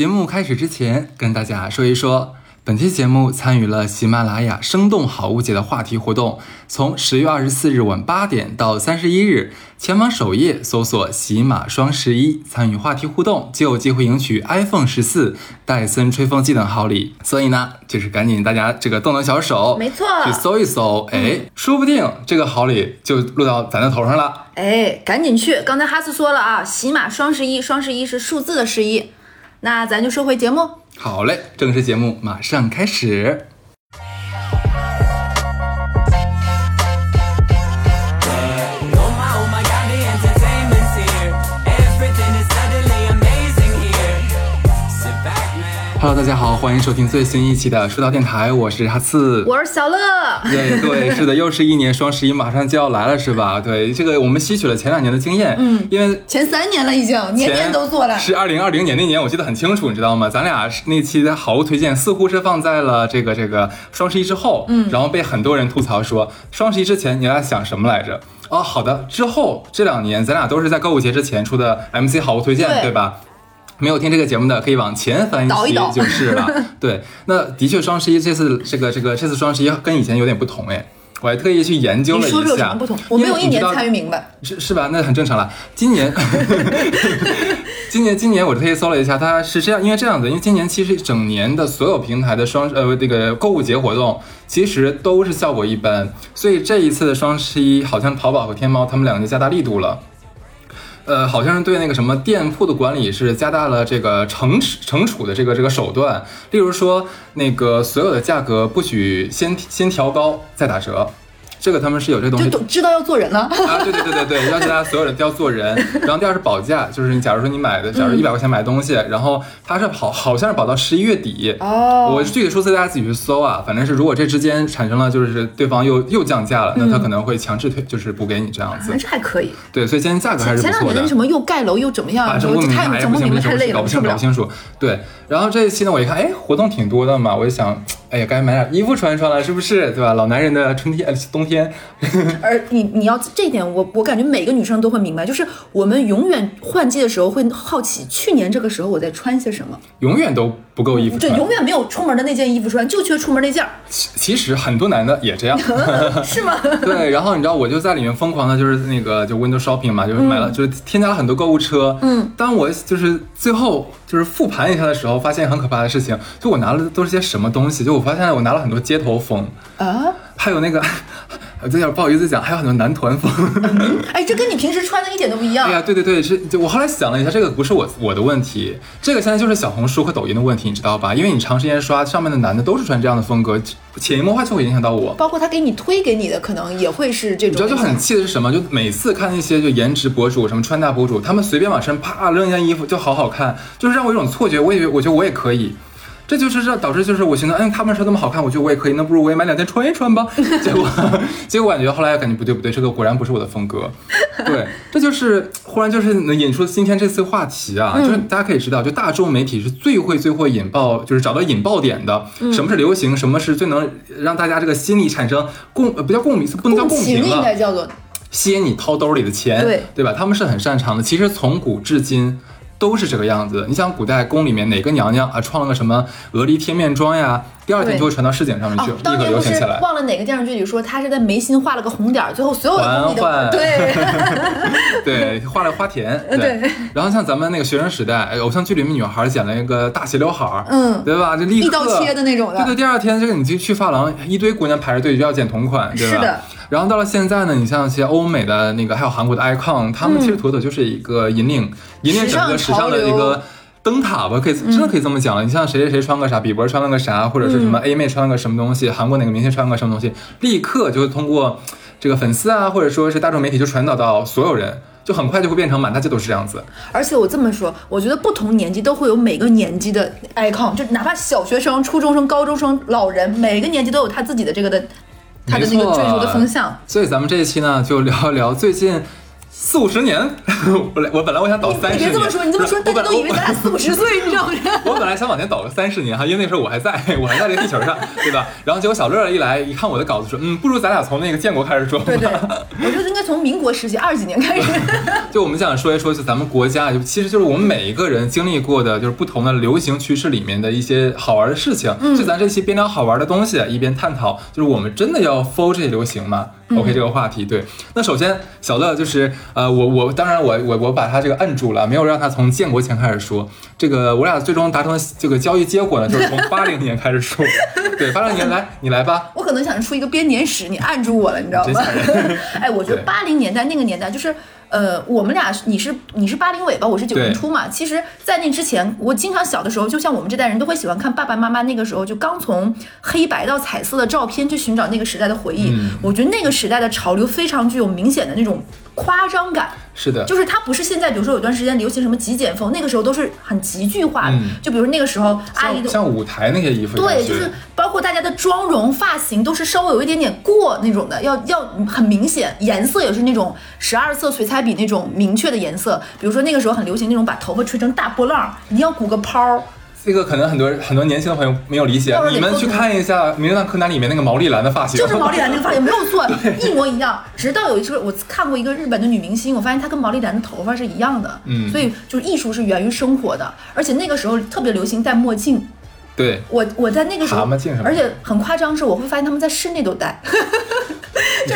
节目开始之前，跟大家说一说，本期节目参与了喜马拉雅“生动好物节”的话题活动，从十月二十四日晚八点到三十一日，前往首页搜索“喜马双十一”，参与话题互动，就有机会赢取 iPhone 十四、戴森吹风机等好礼。所以呢，就是赶紧大家这个动动小手，没错去搜一搜，哎，说不定这个好礼就落到咱的头上了。哎，赶紧去！刚才哈斯说了啊，喜马双十一，双十一是数字的十一。那咱就说回节目。好嘞，正式节目马上开始。Hello，大家好，欢迎收听最新一期的说道电台，我是哈刺。我是小乐，对对，是的，又是一年双十一马上就要来了，是吧？对，这个我们吸取了前两年的经验，嗯，因为前三年了已经，年年都做了。是二零二零年那年，我记得很清楚，你知道吗？咱俩那期的好物推荐似乎是放在了这个这个双十一之后，嗯，然后被很多人吐槽说双十一之前你俩想什么来着？哦，好的，之后这两年咱俩都是在购物节之前出的 MC 好物推荐，对对吧？没有听这个节目的，可以往前翻一期倒一倒就是了。对，那的确双十一这次这个这个这次双十一跟以前有点不同哎，我还特意去研究了一下。你说说有什么不同？我没有一年参与与。明白。是是吧？那很正常了。今年，今年今年我特意搜了一下，它是这样，因为这样子，因为今年其实整年的所有平台的双呃这个购物节活动，其实都是效果一般，所以这一次的双十一，好像淘宝和天猫他们两个就加大力度了。呃，好像是对那个什么店铺的管理是加大了这个惩惩处的这个这个手段，例如说那个所有的价格不许先先调高再打折，这个他们是有这东西就知道要做人了。啊，对对对对对，要求大家所有人都要做人。然后第二是保价，就是你假如说你买的，假如一百块钱买东西，然后它是好好像是保到十一月底。哦我具体数字大家自己去搜啊，反正是如果这之间产生了就是对方又又降价了，那他可能会强制退，就是补给你这样子那。这还可以。对，所以今天价格还是不错的前两年。什么又盖楼又怎么样，啊，我整不明白，太整不明白，太累了，搞不清。搞不清楚。对，然后这一期呢，我一看，哎，活动挺多的嘛，我就想，哎呀，该买点衣服穿穿了，是不是？对吧？老男人的春天、呃冬天，而你你要这一点，我我感觉每个女生都会明白，就是我们永远换季的时候会好奇，去年这个时候我在穿些什么，永远都不够衣服对，永远没有出门的那件衣服穿，就缺出门那件儿，其实很多男的也这样。是吗？对，然后你知道，我就在里面疯狂的，就是那个就 window shopping 嘛，就是买了，就是添加了很多购物车。嗯，当我就是最后就是复盘一下的时候，发现很可怕的事情，就我拿了都是些什么东西，就我发现我拿了很多街头风，啊，还有那个，有点不好意思讲，还有很多男团风。哎，这跟你平时穿的一点都不一样。哎呀，对对对，是就我后来想了一下，这个不是我我的问题，这个现在就是小红书和抖音的问题，你知道吧？因为你长时间刷上面的男的都是穿这样的风格，潜移默化就会影响到我。包括他给你推给你的，可能也会是这种。你知道就很气的是什么？就每次看那些就颜值博主、什么穿搭博主，他们随便往身啪扔一件衣服就好好看，就是让我有种错觉，我以为我觉得我也可以。这就是这导致就是我寻思，嗯，他们穿那么好看，我觉得我也可以，那不如我也买两件穿一穿吧。结果 结果感觉后来感觉不对不对，这个果然不是我的风格。对，这就是忽然就是能引出今天这次话题啊，就是大家可以知道，就大众媒体是最会最会引爆，就是找到引爆点的。什么是流行？什么是最能让大家这个心理产生共呃不叫共鸣，不能叫共情应共鸣了，该叫做吸引你掏兜里的钱，对对吧？他们是很擅长的。其实从古至今都是这个样子。你想古代宫里面哪个娘娘啊创了个什么鹅梨贴面妆呀，第二天就会传到市井上面去，哦，立刻流行起来。忘了哪个电视剧里说她是在眉心画了个红点儿，最后所有的宫里嬛嬛的对 对，画了花田，呃 对然后像咱们那个学生时代，哎偶像剧里面女孩剪了一个大斜刘海儿，嗯对吧？就立刻一刀切的那种的对对，第二天这个你去去发廊，一堆姑娘排着队就要剪同款，对吧？是的。然后到了现在呢，你像一些欧美的那个，还有韩国的 icon，他们其实妥妥就是一个引领、引领整个时尚的一个。灯塔吧，可以真的可以这么讲了。你像谁谁谁穿个啥，比伯穿了个啥，或者是什么 A 妹穿了个什么东西，韩国哪个明星穿了个什么东西，立刻就会通过这个粉丝啊，或者说是大众媒体就传导到所有人，就很快就会变成满大街都是这样子。而且我这么说，我觉得不同年纪都会有每个年纪的 icon，就哪怕小学生、初中生、高中生、老人，每个年纪都有他自己的这个的，他的那个追逐的风向。所以咱们这一期呢，就聊一聊最近四五十年，我我本来我想倒三十年，你别这么说，你这么说，大家都以为咱俩四五十岁，你知道吗？我本来想往前倒个三十年哈，因为那时候我还在，我还在这个地球上，对吧？然后结果小乐一来一看我的稿子说，嗯，不如咱俩从那个建国开始说吧。对对，我觉得应该从民国时期二十几年开始。就我们想说一说，就咱们国家，就其实就是我们每一个人经历过的，就是不同的流行趋势里面的一些好玩的事情。嗯，就咱这期边聊好玩的东西，一边探讨，就是我们真的要 follow 这些流行吗、o k 这个话题，对。那首先小乐就是呃，我我当然我我我把他这个摁住了，没有让他从建国前开始说。这个我俩最终达成这个交易结果呢，就是从八零年开始说。对，八零年来你来吧。我可能想出一个编年史，你按住我了，你知道吗？哎，我觉得对八零年代那个年代就是。呃，我们俩你是你是八零尾巴，我是九零初嘛。其实，在那之前，我经常小的时候，就像我们这代人都会喜欢看爸爸妈妈那个时候就刚从黑白到彩色的照片去寻找那个时代的回忆。嗯我觉得那个时代的潮流非常具有明显的那种夸张感。是的，就是它不是现在，比如说有段时间流行什么极简风，那个时候都是很极具化的。嗯就比如那个时候阿姨像的像舞台那些衣服，对，就是包括大家的妆容、发型都是稍微有一点点过那种的，要要很明显，颜色也是那种十二色水彩笔那种明确的颜色。比如说那个时候很流行那种把头发吹成大波浪，一定要鼓个泡儿。这个可能很多很多年轻的朋友没有理解你们去看一下《名侦探柯南》里面那个毛利兰的发型，就是毛利兰那个发型没有错，一模一样。直到有一次我看过一个日本的女明星，我发现她跟毛利兰的头发是一样的。嗯所以就是艺术是源于生活的，而且那个时候特别流行戴墨镜。对，我我在那个时候而且很夸张是，我会发现他们在室内都戴。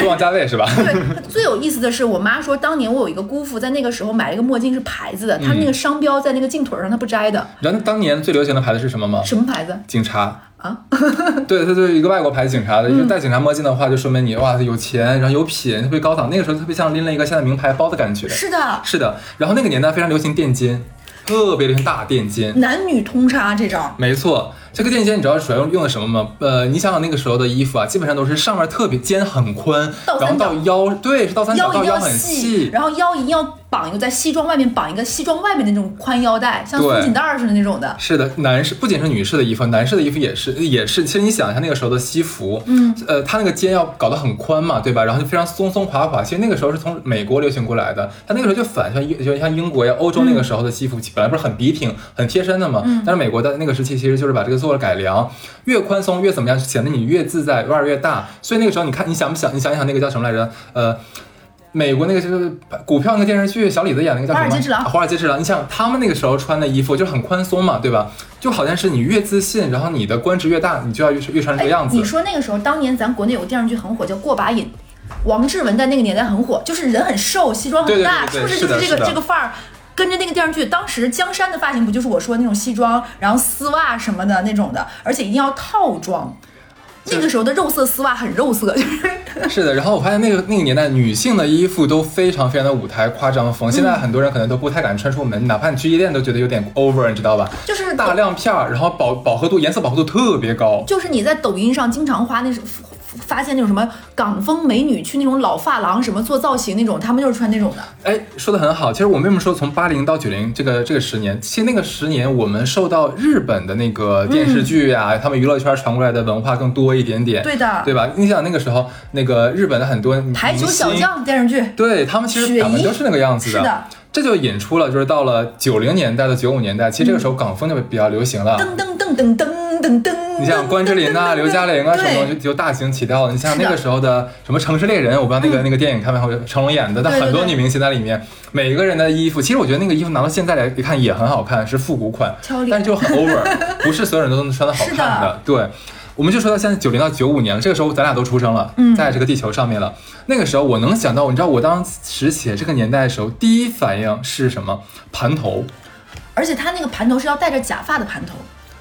王家卫是吧？对，最有意思的是，我妈说当年我有一个姑父在那个时候买了一个墨镜是牌子的，他那个商标在那个镜腿上他不摘的，然后当年最流行的牌子是什么吗？什么牌子？警察啊，对，他就是一个外国牌警察的，因为戴警察墨镜的话，就说明你哇有钱，然后有品，特别高档。那个时候特别像拎了一个现在名牌包的感觉。是的，是的，然后那个年代非常流行垫肩，特别流行大垫肩。男女通杀这招。没错，这个垫肩你知道主要用用的什么吗？呃，你想想那个时候的衣服啊，基本上都是上面特别肩很宽，然后到腰，对，是到三角，腰到腰很细，然后腰一定要绑一个在西装外面绑一个西装外面的那种宽腰带，像松紧带儿似的那种的。是的，男士不仅是女士的衣服，男士的衣服也是也是。其实你想一下那个时候的西服，嗯，呃，它那个肩要搞得很宽嘛，对吧？然后就非常松松垮垮。其实那个时候是从美国流行过来的，它那个时候就反像英就像英国呀、欧洲那个时候的西服，本来不是很笔挺、很贴身的嘛，但是美国的那个时期其实就是把这个做了改良，越宽松越怎么样，显得你越自在，腕儿越大。所以那个时候你看，你想不想？你想一想那个叫什么来着？呃。美国那个就是股票那个电视剧，小李子演那个叫什么？华尔街之狼啊华尔街之狼。你想他们那个时候穿的衣服就很宽松嘛，对吧？就好像是你越自信，然后你的官职越大，你就要越越穿这个样子哎你。说那个时候，当年咱国内有个电视剧很火，叫《过把瘾》，王志文在那个年代很火，就是人很瘦，西装很大，对对对对是不是就是这个这个范儿？跟着那个电视剧，当时江山的发型不就是我说的那种西装，然后丝袜什么的那种的，而且一定要套装。那个时候的肉色丝袜很肉色，就是 是的，然后我发现那个那个年代女性的衣服都非常非常的舞台夸张风，现在很多人可能都不太敢穿出门，哪怕你去夜店都觉得有点 over，你知道吧？就是大亮片儿，然后饱饱和度、颜色饱和度特别高。就是你在抖音上经常花那种发现那种什么港风美女去那种老发廊什么做造型那种，他们就是穿那种的。哎，说的很好。其实我们为什么说从八零到九零这个这个十年，其实那个十年我们受到日本的那个电视剧啊，他们娱乐圈传过来的文化更多一点点，对的对吧？你想那个时候，那个日本的很多台球小将电视剧，对他们其实雪姨打扮都是那个样子的是的这就引出了，就是到了九零年代到九五年代，其实这个时候港风就比较流行了。噔噔噔噔噔噔噔。你像关之琳呐、刘嘉玲啊什么就就大行其道了。你像那个时候的什么《城市猎人》，我不知道那个、那个电影看没看过，成龙演的，但很多女明星在里面，每一个人的衣服，其实我觉得那个衣服拿到现在来一看也很好看，是复古款但是就很 over，不是所有人都能穿的好看的对。我们就说到现在九零到九五年了，这个时候咱俩都出生了，嗯在这个地球上面了。那个时候我能想到，你知道我当时写这个年代的时候，第一反应是什么？盘头，而且他那个盘头是要戴着假发的盘头，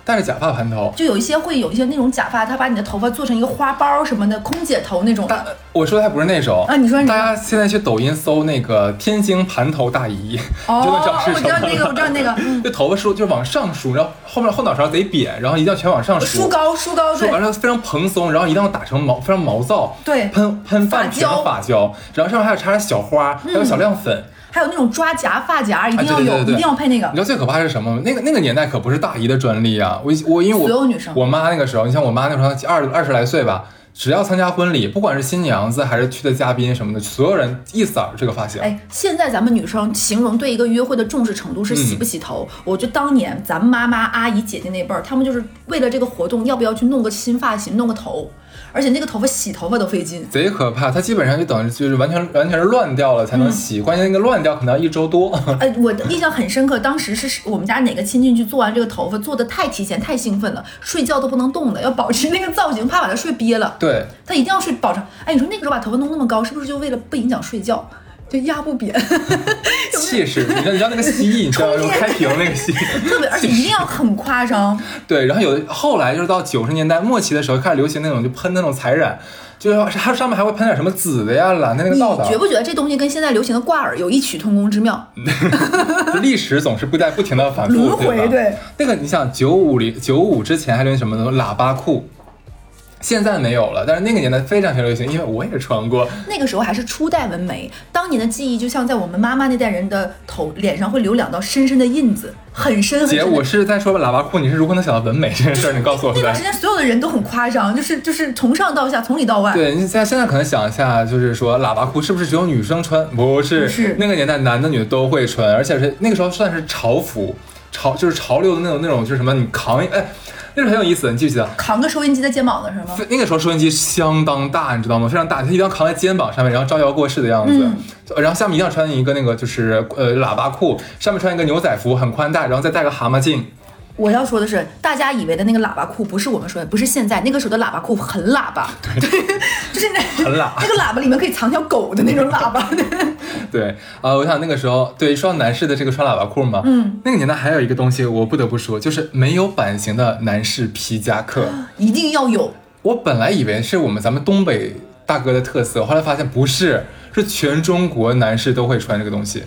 戴着假发盘头。就有一些会有一些那种假发，他把你的头发做成一个花苞什么的，空姐头那种。我说的还不是那种啊你说你大家现在去抖音搜那个天津盘头大姨，哦 就能知道是我什么了。知道那个，我知道那个，嗯这头发梳就是往上梳，然后后面后脑勺贼扁，然后一定要全往上梳，梳高梳高，对梳完了非常蓬松，然后一定要打成毛，非常毛躁，对喷喷发胶嗯发胶，然后上面还要插点小花，还有小亮粉。还有那种抓夹发夹，一定要有，啊对对对对一定要配那个你知。道最可怕是什么吗？那个那个年代可不是大姨的专利啊！我我因为我所有女生我妈那个时候，你像我妈那时候二二十来岁吧，只要参加婚礼，不管是新娘子还是去的嘉宾什么的，所有人一色儿这个发型。哎，现在咱们女生形容对一个约会的重视程度是洗不洗头。我觉得当年咱们妈妈、阿姨、姐姐那辈儿，她们就是为了这个活动，要不要去弄个新发型、弄个头，而且那个头发洗头发都费劲。贼可怕，它基本上就等于就是完全完全是乱掉了才能洗，关键那个乱掉可能要一周多。哎，我的印象很深刻，当时是我们家哪个亲戚去做完这个头发，做的太提前、太兴奋了，睡觉都不能动的，要保持那个造型，怕把它睡憋了。对，他一定要睡保证。哎，你说那个时候把头发弄那么高，是不是就为了不影响睡觉，就压不扁？气势，你知道你知道那个蜥蜴，你知道吗？充电开屏那个蜥蜴，特别，而且一定要很夸张。对，然后有的后来就是到九十年代末期的时候，开始流行那种就喷那种彩染，就是它上面还会喷点什么紫的呀、蓝的那个你道道觉。不觉得这东西跟现在流行的挂耳有异曲同工之妙？历史总是不在不停的反复，轮回对吧对那个你想九五零九五之前还流行什么呢？喇叭裤。现在没有了，但是那个年代非常非常流行，因为我也穿过。那个时候还是初代纹眉，当年的记忆就像在我们妈妈那代人的头脸上会留两道深深的印子，很深很深姐，我是在说喇叭裤，你是如何能想到纹眉这件事儿？你告诉我呗那段时。间所有的人都很夸张，就是就是从上到下，从里到外。对，你现在现在可能想一下，就是说喇叭裤是不是只有女生穿？不是，不是那个年代男的女的都会穿，而且是那个时候算是潮服，潮就是潮流的那种那种，就是什么你扛一哎，那时候很有意思，你记不记得？扛个收音机在肩膀上是吗？那个时候收音机相当大，你知道吗？非常大，它一定要扛在肩膀上面，然后招摇过市的样子。嗯然后下面一定要穿一个那个就是呃喇叭裤，上面穿一个牛仔服，很宽大，然后再戴个蛤蟆镜。我要说的是，大家以为的那个喇叭裤不是我们说的，不是现在那个时候的喇叭裤很喇叭，对，就是那很喇那个喇叭里面可以藏条狗的那种喇叭。对，呃，我想那个时候，对，说到男士的这个穿喇叭裤嘛，嗯，那个年代还有一个东西，我不得不说，就是没有版型的男士皮夹克。一定要有。我本来以为是我们咱们东北大哥的特色，后来发现不是，是全中国男士都会穿这个东西。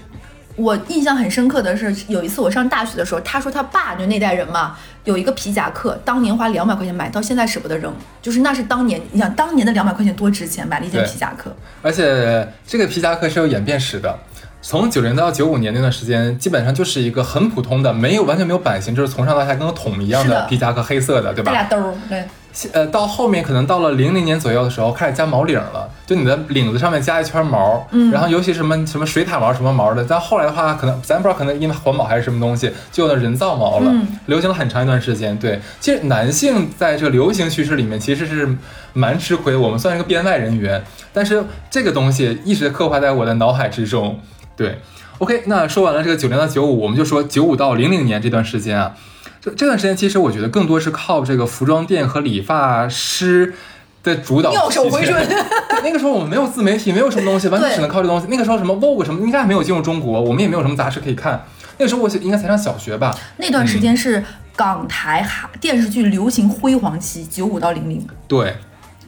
我印象很深刻的是，有一次我上大学的时候，他说他爸就那代人嘛，有一个皮夹克，当年花两百块钱买，到现在舍不得扔，就是那是当年，你想当年的两百块钱多值钱，买了一件皮夹克。而且这个皮夹克是有演变史的，从九零到九五年那段时间，基本上就是一个很普通的，没有完全没有版型，就是从上到下跟个桶一样的的皮夹克，黑色的，对吧？带俩兜儿，对，呃，到后面可能到了零零年左右的时候，开始加毛领了，就你的领子上面加一圈毛，嗯，然后尤其什么什么水獭毛什么毛的，但后来的话，可能咱不知道，可能因为环保还是什么东西，就有了人造毛了，嗯流行了很长一段时间。对，其实男性在这个流行趋势里面其实是蛮吃亏，我们算是个编外人员，但是这个东西一直刻画在我的脑海之中。对，OK，那说完了这个九零到九五，我们就说九五到零零年这段时间啊。这这段时间，其实我觉得更多是靠这个服装店和理发师的主导。妙手回春。那个时候我们没有自媒体，没有什么东西，完全只能靠这东西。那个时候什么 Vogue 什么应该还没有进入中国，我们也没有什么杂志可以看。那个时候我应该才上小学吧？那段时间是港台哈电视剧流行辉煌期，九五到零零。对，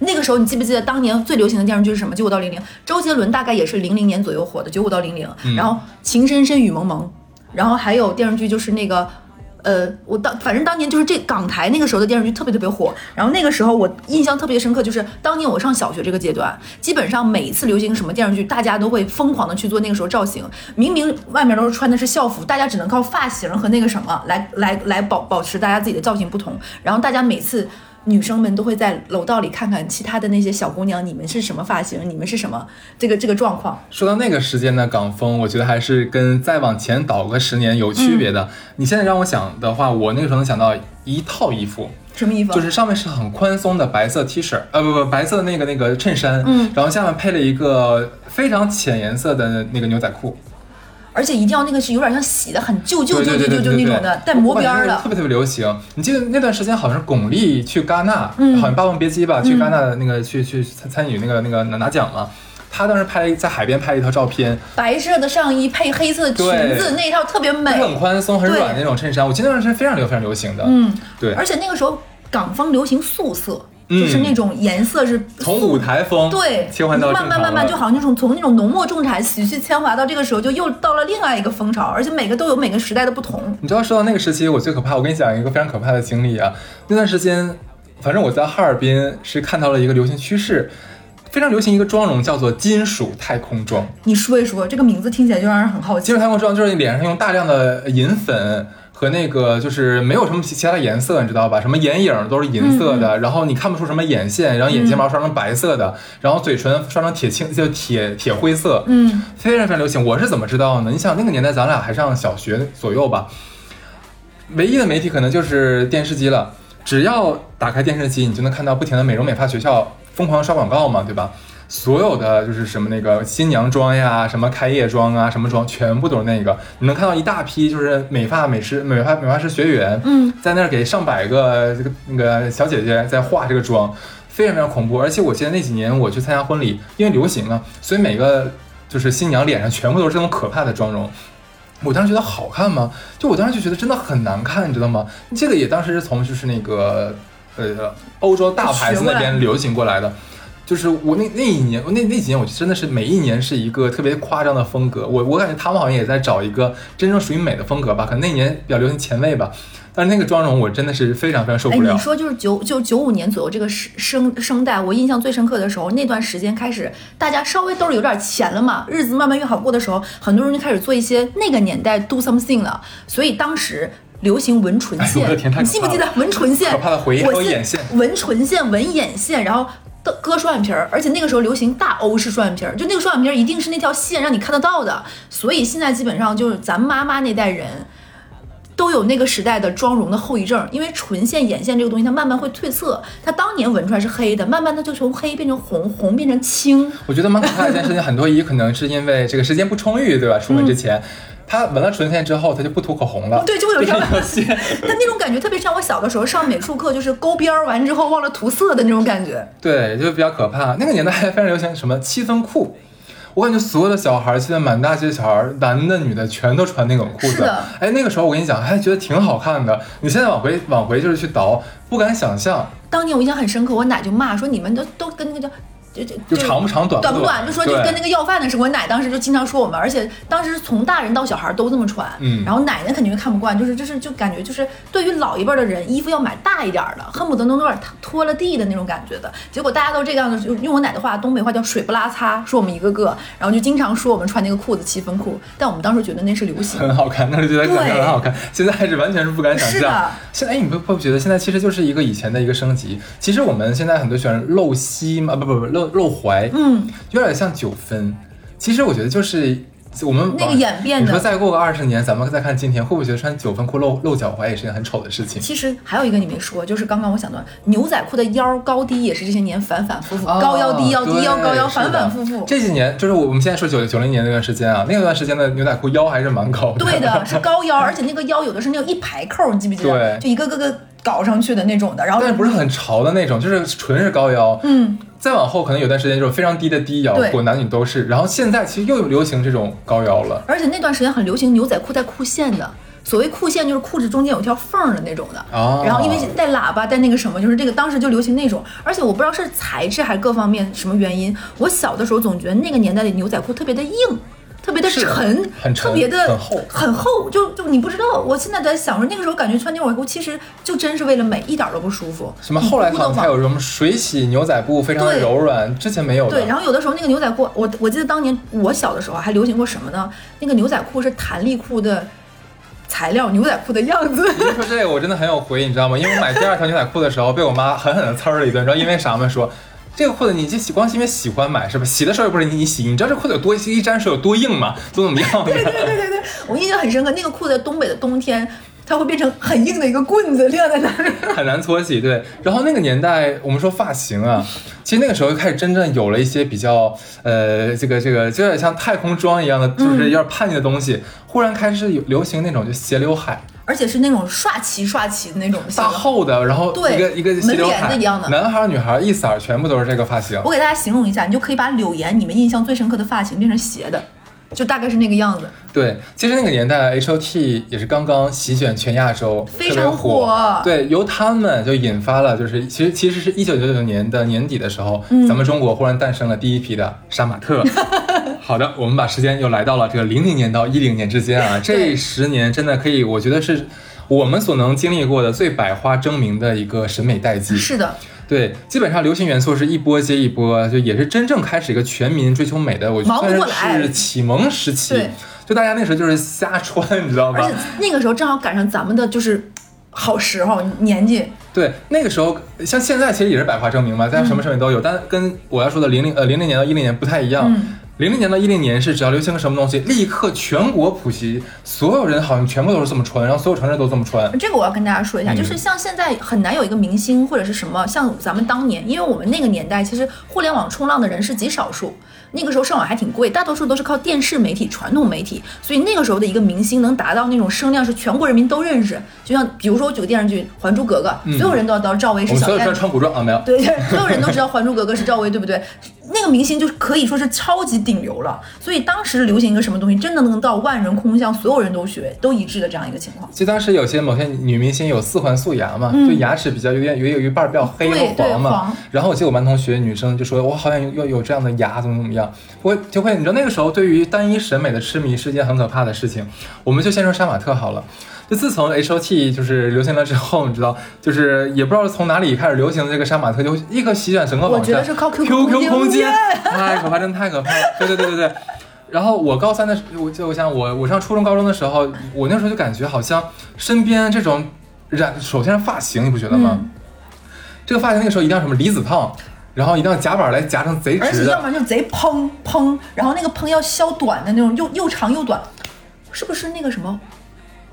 那个时候你记不记得当年最流行的电视剧是什么？九五到零零，周杰伦大概也是零零年左右火的，九五到零零。然后《情深深雨蒙蒙》，然后还有电视剧就是那个。呃，我当反正当年就是这港台那个时候的电视剧特别特别火，然后那个时候我印象特别深刻，就是当年我上小学这个阶段，基本上每一次流行什么电视剧，大家都会疯狂的去做那个时候造型，明明外面都是穿的是校服，大家只能靠发型和那个什么来来来保保持大家自己的造型不同，然后大家每次女生们都会在楼道里看看其他的那些小姑娘，你们是什么发型，你们是什么这个这个状况。说到那个时间的港风，我觉得还是跟再往前倒个十年有区别的。你现在让我想的话，我那个时候能想到一套衣服，什么衣服？就是上面是很宽松的白色 T 恤，呃不不白色的那个那个衬衫，嗯然后下面配了一个非常浅颜色的那个牛仔裤，而且一定要那个是有点像洗的很旧旧旧旧旧旧那种的，带磨边儿的特。别特别流行。你记得那段时间好像是巩俐去戛纳，嗯好像《霸王别姬》吧，去戛纳的那个去去参参与那个那个拿拿奖嘛。她当时拍了在海边拍了一套照片，白色的上衣配黑色的裙子，那一套特别美。很宽松、很软的那种衬衫，我记得那段时间非常流非常流行的。嗯，对，而且那个时候港方流行素色，嗯就是那种颜色是从舞台风对切换到慢慢慢慢，就好像那种从那种浓墨重彩、洗去铅华到这个时候，就又到了另外一个风潮，而且每个都有每个时代的不同。你知道，说到那个时期，我最可怕。我跟你讲一个非常可怕的经历啊。那段时间，反正我在哈尔滨是看到了一个流行趋势，非常流行一个妆容，叫做金属太空妆。你说一说，这个名字听起来就让人很好奇金属。太空妆就是你脸上用大量的银粉和那个就是没有什么其其他的颜色，你知道吧？什么眼影都是银色的，然后你看不出什么眼线，然后眼睫毛刷成白色的，然后嘴唇刷成铁青，就铁铁灰色，嗯，非常非常流行。我是怎么知道呢？你想那个年代咱俩还上小学左右吧，唯一的媒体可能就是电视机了。只要打开电视机，你就能看到不停的美容美发学校疯狂刷广告嘛，对吧？所有的就是什么那个新娘妆呀，什么开业妆啊，什么妆，全部都是那个。你能看到一大批就是美发美师、美发美发师学员，嗯，在那儿给上百个这个那个小姐姐在化这个妆，非常非常恐怖。而且我记得那几年我去参加婚礼，因为流行啊，所以每个就是新娘脸上全部都是这种可怕的妆容。我当时觉得好看吗？就我当时就觉得真的很难看，你知道吗？这个也当时是从就是那个呃欧洲大牌子那边流行过来的。就是我那那一年，那那几年，我真的是每一年是一个特别夸张的风格。我我感觉他们好像也在找一个真正属于美的风格吧。可能那年比较流行前卫吧，但是那个妆容我真的是非常非常受哎，不了你。说就是九就九五年左右这个时生生代，我印象最深刻的时候，那段时间开始，大家稍微兜里有点钱了嘛，日子慢慢越好过的时候，很多人就开始做一些那个年代 do something 了，所以当时。流行纹唇线，你记不记得纹唇线？可怕的回忆纹唇线、纹眼线，然后的割双眼皮儿，而且那个时候流行大欧式双眼皮儿，就那个双眼皮儿一定是那条线让你看得到的，所以现在基本上就是咱妈妈那代人。都有那个时代的妆容的后遗症，因为唇线、眼线这个东西，它慢慢会褪色。它当年纹出来是黑的，慢慢的就从黑变成红，红变成青。我觉得蛮可怕的一件事情，很多姨可能是因为这个时间不充裕，对吧？出门之前，她纹了唇线之后，他就不涂口红了，对，就会有一条线。但那种感觉特别像我小的时候上美术课，就是勾边儿完之后忘了涂色的那种感觉。对，就比较可怕。那个年代还非常流行什么七分裤，我感觉所有的小孩儿，现在满大街小孩儿，男的女的全都穿那种裤子。哎，那个时候我跟你讲，还觉得挺好看的。你现在往回往回就是去倒，不敢想象，当年我印象很深刻，我奶就骂说你们都都跟那个叫。就就就长不长短不短不短，就说就跟那个要饭的似的。我奶当时就经常说我们，而且当时从大人到小孩都这么穿，嗯然后奶奶肯定是看不惯，就是就是就感觉就是对于老一辈的人，衣服要买大一点儿的，恨不得能有点拖了地的那种感觉的。结果大家都这个样子，就用我奶的话，东北话叫水不拉擦，说我们一个个，然后就经常说我们穿那个裤子七分裤，但我们当时觉得那是流行。很好看，那时候觉得对很好看，现在还是完全是不敢想是的象。现在哎，你不会不觉得现在其实就是一个以前的一个升级？其实我们现在很多喜欢露膝嘛，不不不露露怀，嗯，有点像九分。其实我觉得就是我们那个演变的你说再过个二十年，咱们再看今天，会不会觉得穿九分裤露露脚踝也是件很丑的事情？其实还有一个你没说，就是刚刚我想到牛仔裤的腰高低也是这些年反反复复，高腰低腰低腰高腰，反反复复。这几年就是我我们现在说九九零年那段时间啊，那段时间的牛仔裤腰还是蛮高的。对的，是高腰，而且那个腰有的是那种一排扣，你记不记得？对就一个个个搞上去的那种的，然后但是不是很潮的那种，就是纯是高腰。嗯，再往后可能有段时间就是非常低的低腰对裤，男女都是。然后现在其实又流行这种高腰了。而且那段时间很流行牛仔裤带裤线的。所谓裤线就是裤子中间有条缝儿的那种的，哦然后因为带喇叭带那个什么，就是这个当时就流行那种，而且我不知道是材质还是各方面什么原因，我小的时候总觉得那个年代的牛仔裤特别的硬，特别的沉，很沉特别的很厚很厚，就就你不知道，我现在在想说那个时候感觉穿牛仔裤其实就真是为了美，一点都不舒服。什么后来好像才有。有什么水洗牛仔布，非常的柔软，之前没有的。对，然后有的时候那个牛仔裤，我我记得当年我小的时候还流行过什么呢？那个牛仔裤是弹力裤的材料，牛仔裤的样子。你说这个我真的很有回忆，你知道吗？因为我买第二条牛仔裤的时候，被我妈狠狠的呲儿了一顿，你知道因为啥吗？说这个裤子你就喜光是因为喜欢买是吧？洗的时候又不是你你洗，你知道这裤子有多一沾水有多硬吗？怎么怎么样对？对对对对，我印象很深刻，那个裤子在东北的冬天，它会变成很硬的一个棍子晾在那儿。很难搓洗，对。然后那个年代，我们说发型啊，其实那个时候开始真正有了一些比较，呃，这个这个就有点像太空装一样的，就是有点叛逆的东西。忽然开始有流行那种就斜刘海，而且是那种刷齐刷齐的那种大厚的，然后对一个一个门帘海子一样的。男孩女孩一色全部都是这个发型。我给大家形容一下，你就可以把柳岩你们印象最深刻的发型变成斜的，就大概是那个样子。对，其实那个年代 H O T 也是刚刚席卷全亚洲，非常火火。对，由他们就引发了，就是其实其实是一九九九年的年底的时候，嗯咱们中国忽然诞生了第一批的杀马特。好的，我们把时间又来到了这个零零年到一零年之间啊，这十年真的可以，我觉得是我们所能经历过的最百花争鸣的一个审美代际。是的，对，基本上流行元素是一波接一波，就也是真正开始一个全民追求美的，我觉得是启蒙时期对。就大家那时候就是瞎穿，你知道吧而且？那个时候正好赶上咱们的就是好时候年纪，对，那个时候像现在其实也是百花争鸣嘛，大家什么审美都有，但跟我要说的零零呃零零年到一零年不太一样。嗯零零年到一零年是只要流行个什么东西，立刻全国普及，所有人好像全部都是这么穿，然后所有城市都这么穿。这个我要跟大家说一下，嗯就是像现在很难有一个明星或者是什么，像咱们当年，因为我们那个年代其实互联网冲浪的人是极少数，那个时候上网还挺贵，大多数都是靠电视媒体、传统媒体，所以那个时候的一个明星能达到那种声量是全国人民都认识，就像比如说我举个电视剧《还珠格格》，所有人都要知道赵薇我们所有是小燕子。人穿古装啊，没有。对对，所有人都知道《还珠格格》是赵薇，对不对？那个明星就是可以说是超级顶流了，所以当时流行一个什么东西，真的能到万人空巷，所有人都学，都一致的这样一个情况。就当时有些某些女明星有四环素牙嘛，就牙齿比较有点有有一半儿比较黑黄嘛黄。然后我记得我们班同学女生就说，我好想有有有这样的牙，怎么怎么样。我就会你知道那个时候对于单一审美的痴迷是一件很可怕的事情。我们就先说杀马特好了。就自从 H O T 就是流行了之后，你知道，就是也不知道是从哪里开始流行的这个杀马特，就立刻席卷整个网站。我觉得是靠 QQ QQ 空间 太可怕，真的太可怕了。对对对对对。然后我高三的时，我就我想我我上初中高中的时候，我那时候就感觉好像身边这种染，首先是发型，你不觉得吗？嗯这个发型那个时候一定要什么离子烫，然后一定要夹板来夹成贼直的而且要不。然就贼蓬蓬，然后那个蓬要削短的那种，又又长又短，是不是那个什么，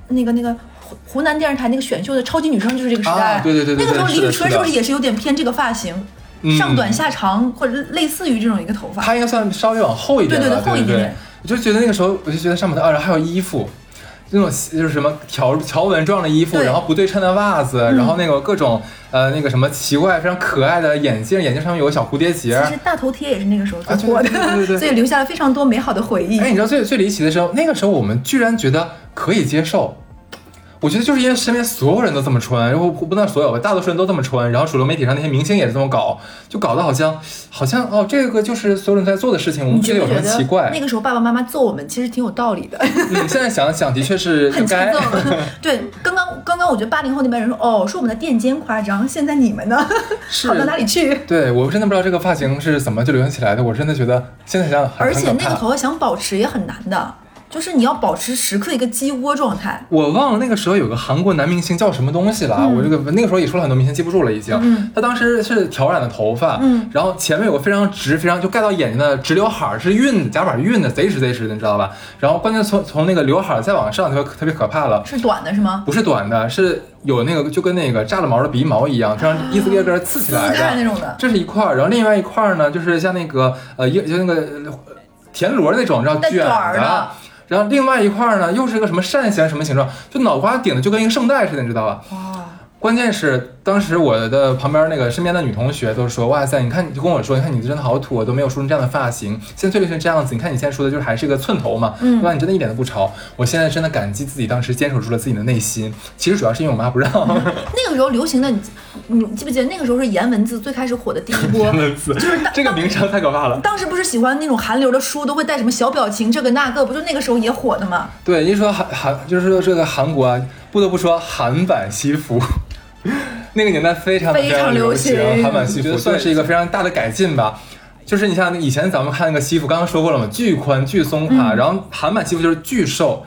那个那个湖湖南电视台那个选秀的超级女生就是这个时代？啊对对对对那个时候李宇春是不是也是有点偏这个发型，嗯。上短下长或者类似于这种一个头发？她应该算稍微往后一点，对对对后一点。点我就觉得那个时候，我就觉得上面的啊，然后还有衣服，那种就是什么条条纹状的衣服，然后不对称的袜子，然后那个各种呃那个什么奇怪非常可爱的眼镜，眼镜上面有个小蝴蝶结。其实大头贴也是那个时候对对对所以留下了非常多美好的回忆。哎，你知道最最离奇的时候，那个时候我们居然觉得可以接受。我觉得就是因为身边所有人都这么穿，然后不能说所有吧，大多数人都这么穿，然后主流媒体上那些明星也是这么搞，就搞得好像好像哦，这个就是所有人在做的事情，我们觉得有什么奇怪。那个时候爸爸妈妈揍我们其实挺有道理的？嗯，现在想想的确是很该。对，刚刚刚刚我觉得八零后那边人说，哦，说我们的垫肩夸张，现在你们呢？是好到哪里去？对我真的不知道这个发型是怎么就流行起来的，我真的觉得现在想想很而且那个头发想保持也很难的，就是你要保持时刻一个鸡窝状态。我忘了那个时候有个韩国男明星叫什么东西了，嗯我这个那个时候也说了很多明星记不住了已经。他当时是挑染的头发，嗯然后前面有个非常直、非常就盖到眼睛的直刘海儿，是晕夹板晕的，贼直贼直的，你知道吧？然后关键从从那个刘海儿再往上就特别可怕了。是短的是吗？不是短的，是有那个就跟那个炸了毛的鼻毛一样，这样一丝一根刺起来的那种的这是一块儿，然后另外一块儿呢，就是像那个呃，一就那个呃田螺那种，然后卷带卷的然后另外一块呢，又是个什么扇形什么形状，就脑瓜顶的就跟一个圣代似的，你知道吧？关键是当时我的旁边那个身边的女同学都说：“哇塞，你看，你就跟我说，你看你真的好土，我都没有梳成这样的发型。现在最流行这样子，你看你现在梳的就是还是一个寸头嘛，嗯对吧？你真的一点都不潮。我现在真的感激自己当时坚守住了自己的内心。其实主要是因为我妈不让。那个时候流行的，你你记不记得那个时候是颜文字最开始火的第一波？就是这个名称太可怕了。当时不是喜欢那种韩流的书，都会带什么小表情，这个那个，不就那个时候也火的吗？对，一说韩韩，就是说这个韩国啊，不得不说韩版西服。那个年代非常非常流流行韩版西服算是一个非常大的改进吧。就是你像以前咱们看那个西服，刚刚说过了嘛，巨宽巨松垮，然后韩版西服就是巨瘦。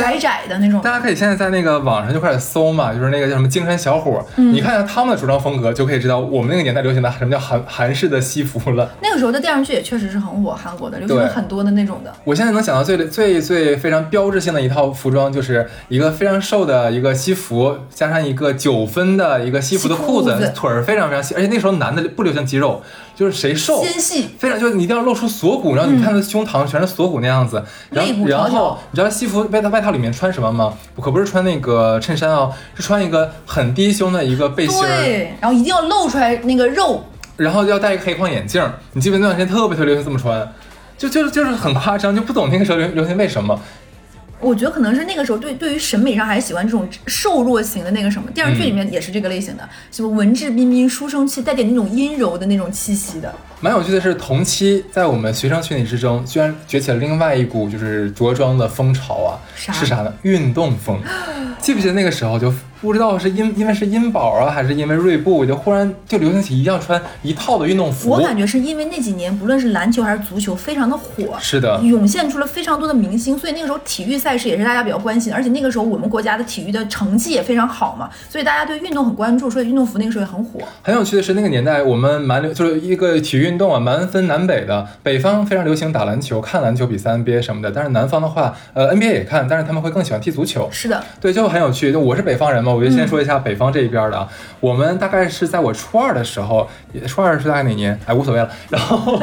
窄窄的那种大。家可以现在在那个网上就开始搜嘛，就是那个叫什么精神小伙，你看一下他们的着装风格，就可以知道我们那个年代流行的什么叫韩韩式的西服了。那个时候的电视剧也确实是很火，韩国的流行很多的那种的。我现在能想到最最最非常标志性的一套服装，就是一个非常瘦的一个西服，加上一个九分的一个西服的裤子，裤子腿儿非常非常细，而且那时候男的不流行肌肉，就是谁瘦纤细非常就是你一定要露出锁骨，然后你看他的胸膛全是锁骨那样子，然后然后你知道西服外套外套里面穿什么吗？可不是穿那个衬衫哦，是穿一个很低胸的一个背心儿，对，然后一定要露出来那个肉，然后要戴一个黑框眼镜儿。你记不记得那段时间特别特别流行这么穿？就就是就是很夸张，就不懂那个时候流流行为什么。我觉得可能是那个时候对对于审美上还是喜欢这种瘦弱型的那个什么，电视剧里面也是这个类型的，什么文质彬彬、书生气，带点那种阴柔的那种气息的。蛮有趣的是，同期在我们学生群体之中，居然崛起了另外一股就是着装的风潮啊，啥是啥呢？运动风。记不记得那个时候就不知道是因因为是因宝啊，还是因为锐步，就忽然就流行起一定要穿一套的运动服。我感觉是因为那几年不论是篮球还是足球，非常的火，是的涌现出了非常多的明星，所以那个时候体育赛事也是大家比较关心的，而且那个时候我们国家的体育的成绩也非常好嘛，所以大家对运动很关注，所以运动服那个时候也很火。很有趣的是，那个年代我们蛮流，就是一个体育运动啊，蛮分南北的。北方非常流行打篮球、看篮球比赛、NBA 什么的，但是南方的话，呃，NBA 也看，但是他们会更喜欢踢足球。是的，对，就很有趣。就我是北方人嘛，我就先说一下北方这一边的啊。我们大概是在我初二的时候，初二是大概哪年？哎，无所谓了。然后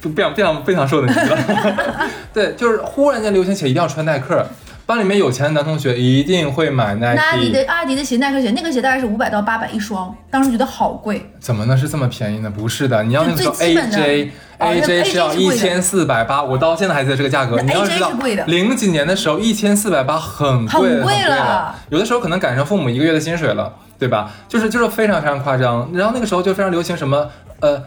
不不想不想不想说我的名字了。对，就是忽然间流行起来一定要穿耐克。班里面有钱的男同学一定会买那阿迪的阿迪的鞋、耐克鞋，那个鞋大概是五百到八百一双，当时觉得好贵。怎么能是这么便宜呢？不是的，你要那个 AJ AJ 是要一千四百八，我到现在还记得这个价格。你要知道零几年的时候一千四百八很贵很贵了了，有的时候可能赶上父母一个月的薪水了，对吧？就是就是非常非常夸张。然后那个时候就非常流行什么呃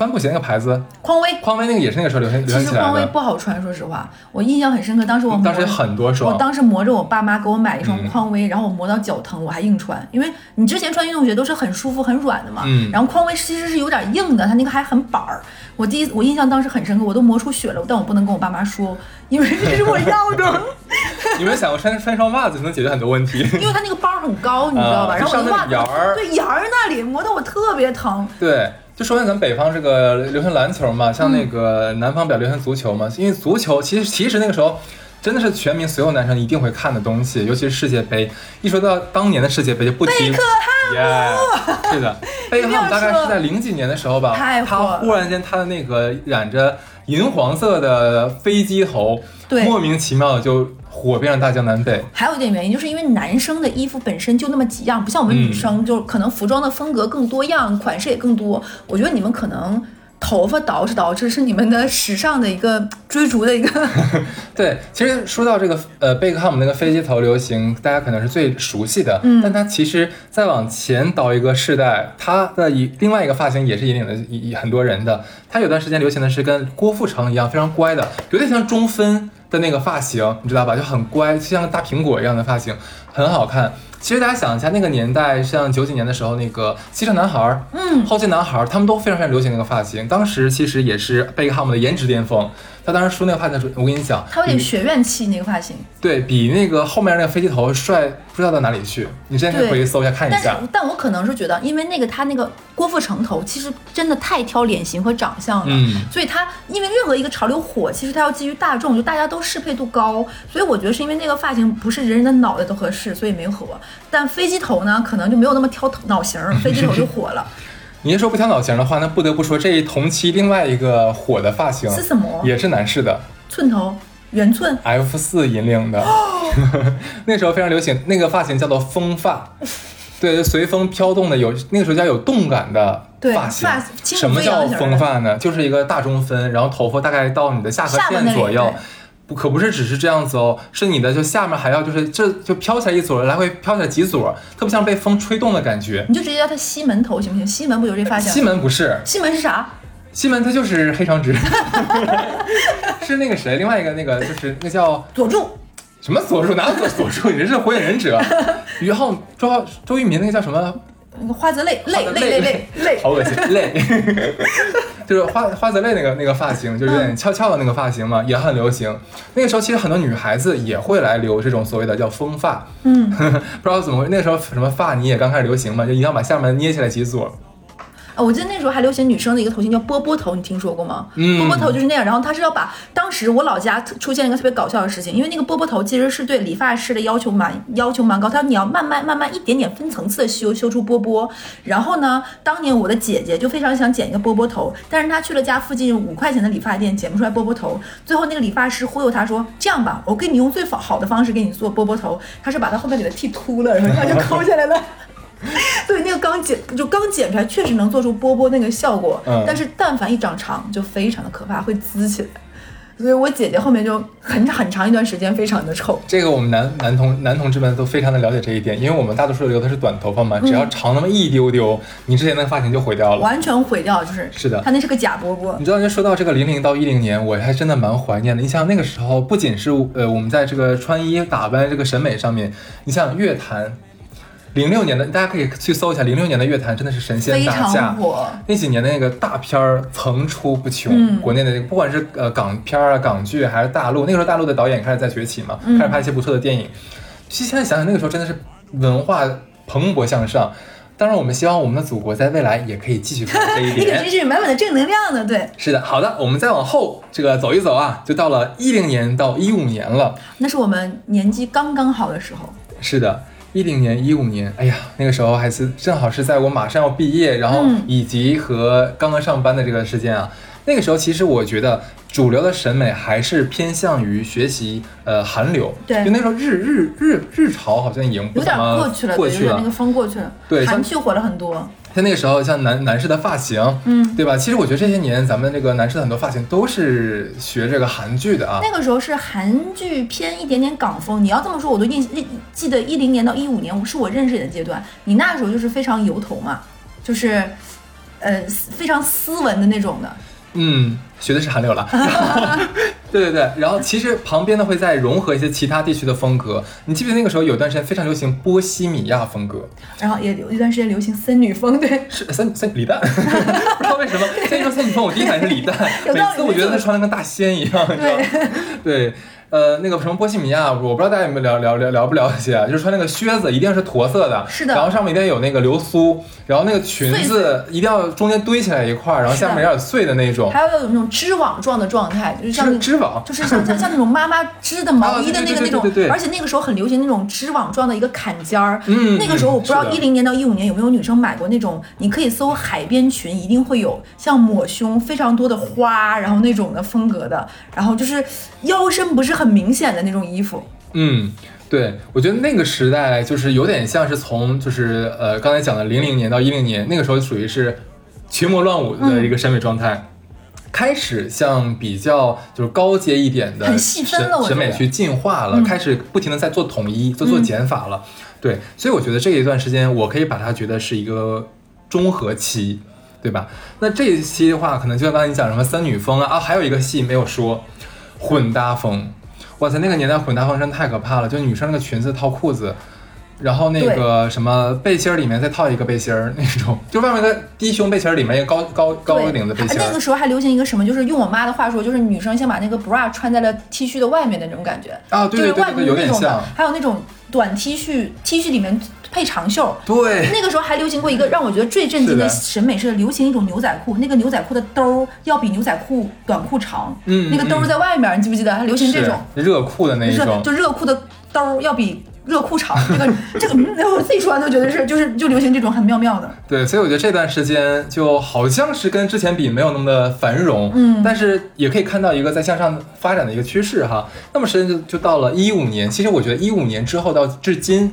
帆布鞋那个牌子，匡威，匡威那个也是那个时候流行流其实行起来的。匡威不好穿，说实话，我印象很深刻。当时我磨当时很多双我当时磨着我爸妈给我买了一双嗯匡威，然后我磨到脚疼，我还硬穿，因为你之前穿运动鞋都是很舒服、很软的嘛。嗯然后匡威其实是有点硬的，它那个还很板儿。我第一我印象当时很深刻，我都磨出血了，但我不能跟我爸妈说，因为 这是我要的，你没有想过穿穿双袜子就能解决很多问题？因为它那个包儿很高，你知道吧？啊然后我的就上袜子对沿儿那里磨得我特别疼。对，就说明咱们北方这个流行篮球嘛，像那嗯个南方比较流行足球嘛，因为足球其实其实那个时候。真的是全民所有男生一定会看的东西，尤其是世界杯。一说到当年的世界杯，就不提贝克汉姆，是的，贝克汉姆大概是在零几年的时候吧，他忽然间他的那个染着银黄色的飞机头，对莫名其妙的就火遍了大江南北。还有一点原因，就是因为男生的衣服本身就那么几样，不像我们女生，就可能服装的风格更多样，款式也更多。我觉得你们可能头发捯饬捯饬是你们的时尚的一个追逐的一个。对，其实说到这个呃贝克汉姆那个飞机头流行，大家可能是最熟悉的，嗯，但它其实再往前倒一个世代，它的一另外一个发型也是引领了很多人的。它有段时间流行的是跟郭富城一样非常乖的，有点像中分的那个发型，你知道吧？就很乖，就像个大苹果一样的发型，很好看。其实大家想一下，那个年代，像九几年的时候，那个西城男孩儿，嗯，后街男孩儿，他们都非常非常流行那个发型。当时其实也是贝克汉姆的颜值巅峰。他当时梳那个发型的时候，我跟你讲，他有点学院气那个发型，对比那个后面那个飞机头帅，不知道到哪里去。你之前可以回去搜一下看一但是下。但我可能是觉得，因为那个他那个郭富城头，其实真的太挑脸型和长相了，嗯所以他因为任何一个潮流火，其实他要基于大众，就大家都适配度高，所以我觉得是因为那个发型不是人人的脑袋都合适，所以没火。但飞机头呢，可能就没有那么挑头脑型，飞机头就火了。你一说不挑脑型的话，那不得不说这一同期另外一个火的发型是什么也是男士的寸头、圆寸，F 四引领的，那时候非常流行，那个发型叫做风发。对，随风飘动的有那个时候叫有动感的对发型发。什么叫风发呢？就是一个大中分，然后头发大概到你的下颌线左右对。不，可不是只是这样子哦，是你的就下面还要就是这就飘起来一撮，来回飘起来几撮，特别像被风吹动的感觉。你就直接叫他西门头行不行？西门不有这发型？西门不是，西门是啥？西门他就是黑长直，是那个谁，另外一个那个就是那叫佐助。什么佐助，哪有佐佐助？你这是火影忍者。于浩周周渝民那个叫什么？那个花泽类，类类类类。类，好恶心，类，就是花花泽类那个那个发型，就是有点翘翘的那个发型嘛，也很流行。那个时候其实很多女孩子也会来留这种所谓的叫风发，嗯，不知道怎么回那个时候什么发泥也刚开始流行嘛，就一定要把下面捏起来几撮。啊，我记得那时候还流行女生的一个头型叫波波头，你听说过吗？嗯波波头就是那样，然后他是要把当时我老家出现一个特别搞笑的事情，因为那个波波头其实是对理发师的要求蛮要求蛮高，他说你要慢慢慢慢一点点分层次的修修出波波。然后呢，当年我的姐姐就非常想剪一个波波头，但是她去了家附近五块钱的理发店，剪不出来波波头。最后那个理发师忽悠她说：“这样吧，我给你用最好的方式给你做波波头。”他是把她后面给她剃秃了，然后她就抠下来了。对，那个刚剪就刚剪出来，确实能做出波波那个效果，嗯但是但凡一长长，就非常的可怕，会滋起来。所以我姐姐后面就很很长一段时间非常的臭。这个我们男男同男同志们都非常的了解这一点，因为我们大多数留的是短头发嘛，只要长那么一丢丢，你之前那个发型就毁掉了。完全毁掉，就是是的他那是个假波波你，知道，就说到这个零零到一零年，我还真的蛮怀念的。你像那个时候，不仅是呃我们在这个穿衣打扮这个审美上面，你像乐坛，零六年的大家可以去搜一下，零六年的乐坛真的是神仙打架。那几年的那个大片儿层出不穷，嗯国内的那个不管是呃港片儿啊、港剧还是大陆，那个时候大陆的导演开始在崛起嘛，嗯开始拍一些不错的电影。其实现在想想，那个时候真的是文化蓬勃向上。当然，我们希望我们的祖国在未来也可以继续做这一点。你可真。是满满的正能量呢，对，是的，好的，我们再往后这个走一走啊，就到了一零年到一五年了。那是我们年纪刚刚好的时候。是的，一零年、一五年，哎呀，那个时候还是正好是在我马上要毕业，然后嗯以及和刚刚上班的这段时间啊。那个时候，其实我觉得主流的审美还是偏向于学习呃韩流，对就那时候日日日日潮好像已经不有点怎么过去了，对，有过去了那个风过去了。对韩剧火了很多。像那个时候，像男男士的发型，嗯，对吧？其实我觉得这些年咱们这个男士的很多发型都是学这个韩剧的啊。那个时候是韩剧偏一点点港风。你要这么说，我都印印记得一零年到一五年是我认识你的阶段。你那时候就是非常油头嘛，就是呃非常斯文的那种的。嗯，学的是韩流了。对对对，然后其实旁边呢会再融合一些其他地区的风格。你记不记得那个时候有段时间非常流行波西米亚风格？然后也有一段时间流行森女风，对，是森森李诞，不知道为什么。现在说森女风，我第一反应是李诞，每次我觉得他穿的跟大仙一样，你知道吗？对。呃，那个什么波西米亚，我不知道大家有没有了了了了不了解啊？就是穿那个靴子一定是驼色的，是的然后上面一定有那个流苏，然后那个裙子一定要中间堆起来一块儿，然后下面有点碎的那种，还要有那种织网状的状态，就是像织织网，就是像像像那种妈妈织的毛衣的那个那种而且那个时候很流行那种织网状的一个坎肩儿。嗯那个时候我不知道一零年到一五年有没有女生买过那种，你可以搜海边裙，一定会有像抹胸非常多的花，然后那种的风格的，然后就是腰身不是很明显的那种衣服。嗯，对，我觉得那个时代就是有点像是从就是呃刚才讲的零零年到一零年，那个时候属于是群魔乱舞的一个审美状态。开始向比较就是高阶一点的审审美去进化了，嗯开始不停的在做统一，做做减法了。对，所以我觉得这一段时间，我可以把它觉得是一个中和期，对吧？那这一期的话，可能就像刚才你讲什么三女风啊，啊，还有一个戏没有说，混搭风。哇塞，那个年代混搭风真的太可怕了，就女生那个裙子套裤子，然后那个什么背心儿里面再套一个背心儿那种，就外面的低胸背心儿里面一个高高高对领的背心儿那个。时候还流行一个什么，就是用我妈的话说，就是女生先把那个 bra 穿在了 T 恤的外面的那种感觉。啊，对对对对对，有点像，，还有那种短 T 恤，T 恤里面配长袖。对，那个时候还流行过一个让我觉得最震惊的审美是流行一种牛仔裤，那个牛仔裤的兜儿要比牛仔裤短裤长，嗯那个兜儿在外面，你记不记得？还流行这种，热裤的那种，就热裤的兜儿要比热裤衩，这个这个，嗯我自己说完都觉得是就是就流行这种很妙妙的。对，所以我觉得这段时间就好像是跟之前比没有那么的繁荣，嗯但是也可以看到一个在向上发展的一个趋势哈。那么时间就就到了一五年，其实我觉得一五年之后到至今，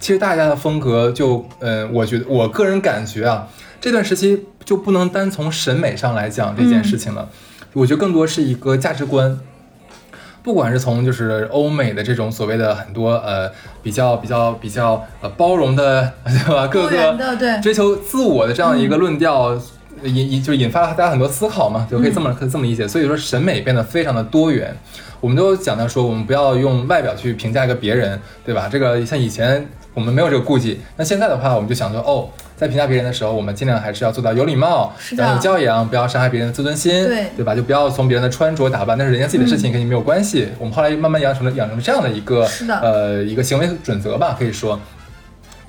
其实大家的风格就，嗯，我觉得我个人感觉啊，这段时期就不能单从审美上来讲这件事情了，我觉得更多是一个价值观。不管是从就是欧美的这种所谓的很多呃比较比较比较呃包容的对吧各个对追求自我的这样一个论调，引引就是引发了大家很多思考嘛，就可以这么、可以这么理解。所以说审美变得非常的多元。我们都讲到说，我们不要用外表去评价一个别人，对吧？这个像以前我们没有这个顾忌，那现在的话，我们就想说，哦，在评价别人的时候，我们尽量还是要做到有礼貌，是然后有教养，不要伤害别人的自尊心，对对吧？就不要从别人的穿着打扮，那是人家自己的事情，跟你没有关系。我们后来慢慢养成了养成了这样的一个是的呃一个行为准则吧，可以说。